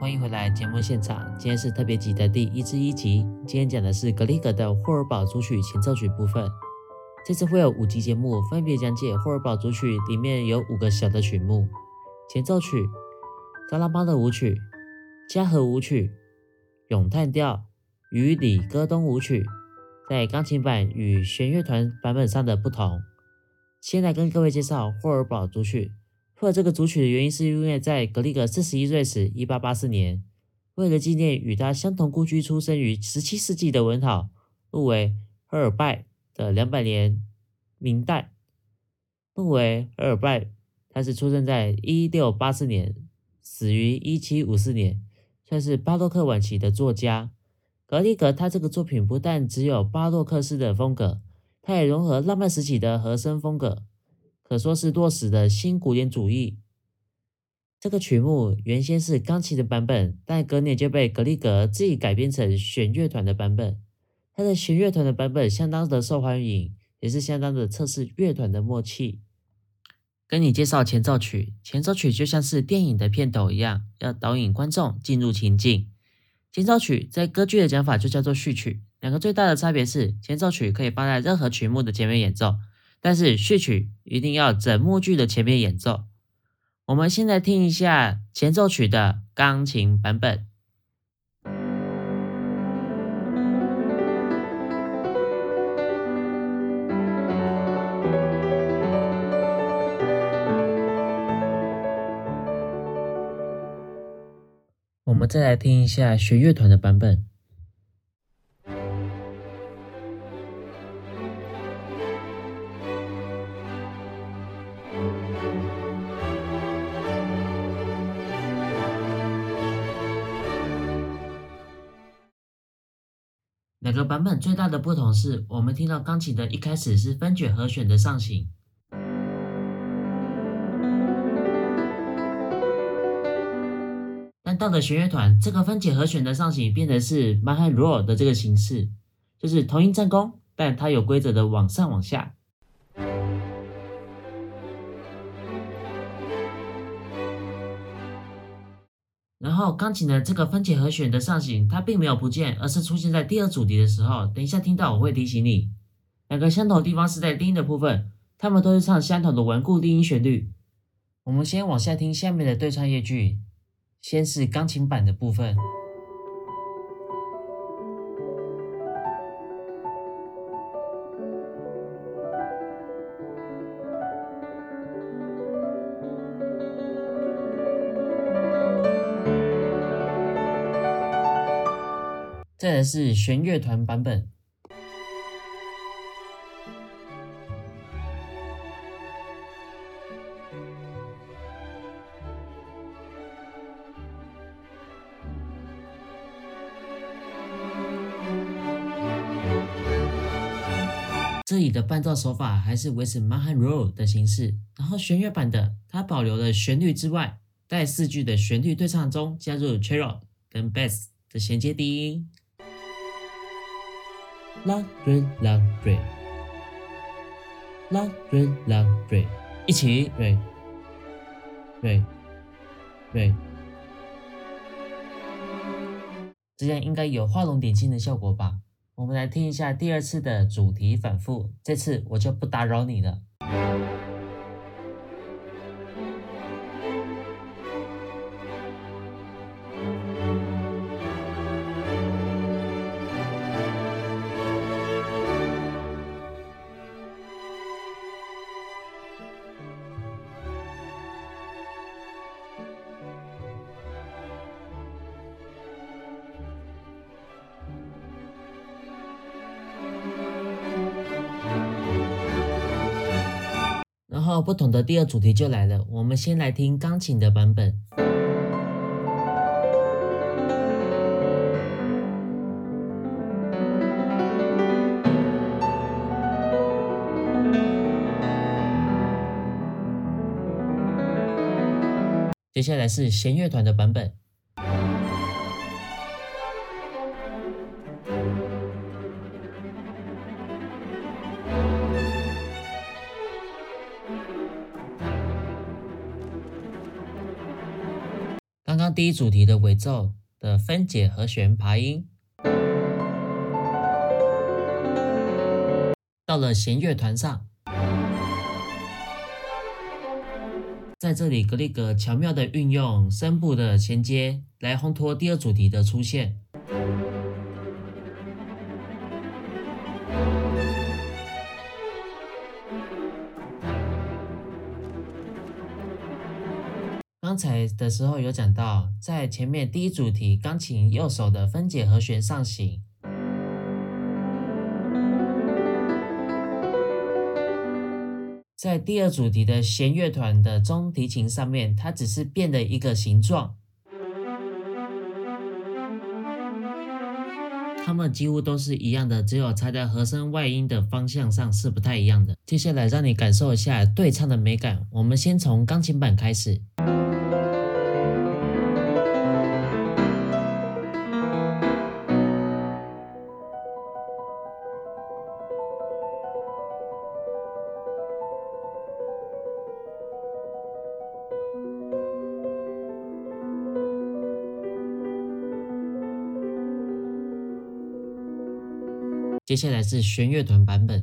欢迎回来节目现场。今天是特别集的第一至一集，今天讲的是格里格的霍尔堡组曲前奏曲部分。这次会有五集节目，分别讲解霍尔堡组曲里面有五个小的曲目：前奏曲、扎拉巴的舞曲、加和舞曲、咏叹调与里戈东舞曲，在钢琴版与弦乐团版本上的不同。先来跟各位介绍霍尔堡组曲。会有这个组曲的原因，是因为在格里格四十一岁时，一八八四年，为了纪念与他相同故居、出生于十七世纪的文豪路维赫尔拜的两百年明代。路维赫尔拜，他是出生在一六八四年，死于一七五四年，算是巴洛克晚期的作家。格里格他这个作品不但只有巴洛克式的风格，他也融合浪漫时期的和声风格。可说是落实的新古典主义。这个曲目原先是钢琴的版本，但隔年就被格里格自己改编成弦乐团的版本。他的弦乐团的版本相当的受欢迎，也是相当的测试乐团的默契。跟你介绍前奏曲，前奏曲就像是电影的片头一样，要导引观众进入情境。前奏曲在歌剧的讲法就叫做序曲。两个最大的差别是，前奏曲可以放在任何曲目的前面演奏。但是序曲一定要整幕剧的前面演奏。我们现在听一下前奏曲的钢琴版本。我们再来听一下弦乐团的版本。两个版本最大的不同是，我们听到钢琴的一开始是分解和弦的上行，但到了弦乐团，这个分解和弦的上行变得是 m a h a r o 的这个形式，就是同音正弓，但它有规则的往上往下。后钢琴的这个分解和弦的上行，它并没有不见，而是出现在第二主题的时候。等一下听到我会提醒你，两个相同的地方是在低音的部分，它们都是唱相同的顽固低音旋律。我们先往下听下面的对唱乐句，先是钢琴版的部分。再来是弦乐团版本。这里的伴奏手法还是维持 m a h a r o l 的形式，然后弦乐版的它保留了旋律之外，在四句的旋律对唱中加入 cello 跟 bass 的衔接低音。La re la re La re la re 一起 re re re 这样应该有画龙点睛的效果吧？我们来听一下第二次的主题反复，这次我就不打扰你了。不同的第二主题就来了，我们先来听钢琴的版本。接下来是弦乐团的版本。刚刚第一主题的尾奏的分解和弦爬音，到了弦乐团上，在这里格里格巧妙的运用声部的衔接来烘托第二主题的出现。刚才的时候有讲到，在前面第一主题钢琴右手的分解和弦上行，在第二主题的弦乐团的中提琴上面，它只是变了一个形状，它们几乎都是一样的，只有插在和声外音的方向上是不太一样的。接下来让你感受一下对唱的美感，我们先从钢琴版开始。接下来是弦乐团版本。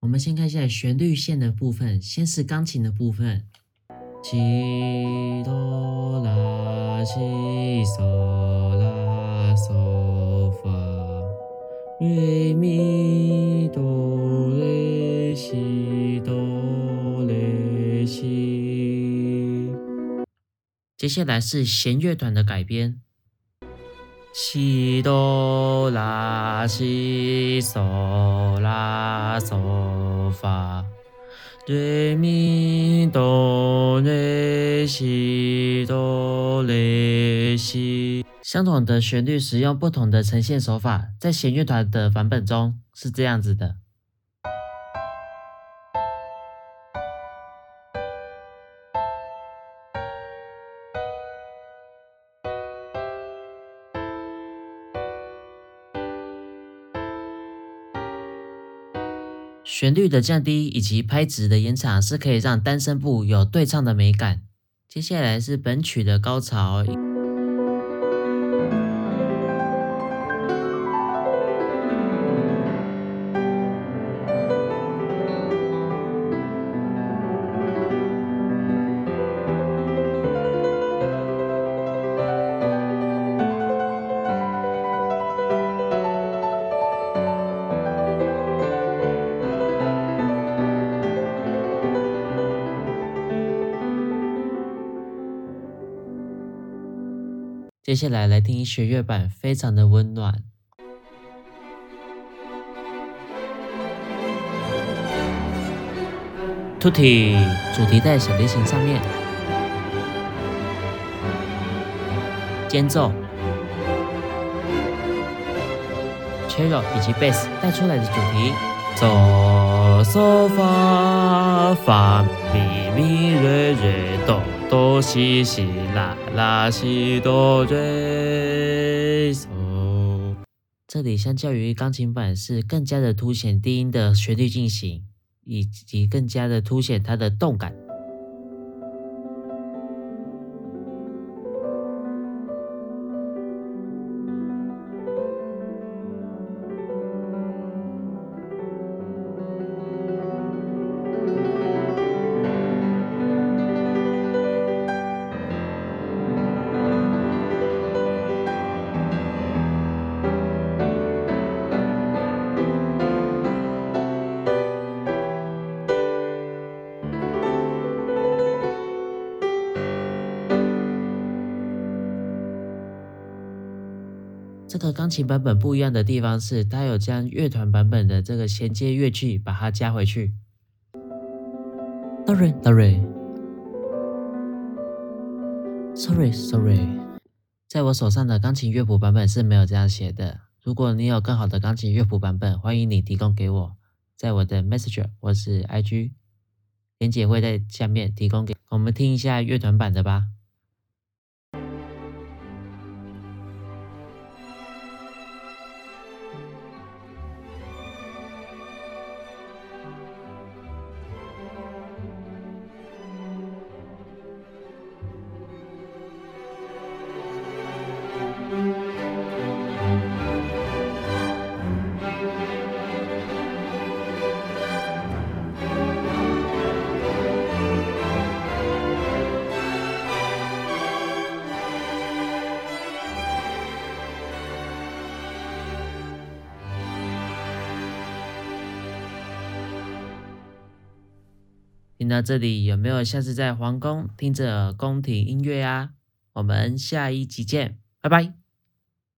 我们先看一下旋律线的部分，先是钢琴的部分。西哆啦西嗦啦嗦发，瑞咪哆来西哆来西。接下来是弦乐团的改编。西哆啦西嗦啦嗦发。瑞咪哆瑞西哆瑞西，相同的旋律使用不同的呈现手法，在弦乐团的版本中是这样子的。旋律的降低以及拍子的延长是可以让单声部有对唱的美感。接下来是本曲的高潮。接下来来听弦乐版，非常的温暖。t u t i 主题在小提琴上面，间奏，cello 以及 bass 带出来的主题，嗦嗦发发咪咪瑞瑞哆。哆西西啦啦西哆瑞嗦，这里相较于钢琴版是更加的凸显低音的旋律进行，以及更加的凸显它的动感。这个钢琴版本不一样的地方是，它有将乐团版本的这个衔接乐句把它加回去。Sorry，Sorry，Sorry，在我手上的钢琴乐谱版本是没有这样写的。如果你有更好的钢琴乐谱版本，欢迎你提供给我，在我的 Messenger 或是 IG。连姐会在下面提供给我们听一下乐团版的吧。听到这里，有没有下次在皇宫听着宫廷音乐啊？我们下一集见，拜拜。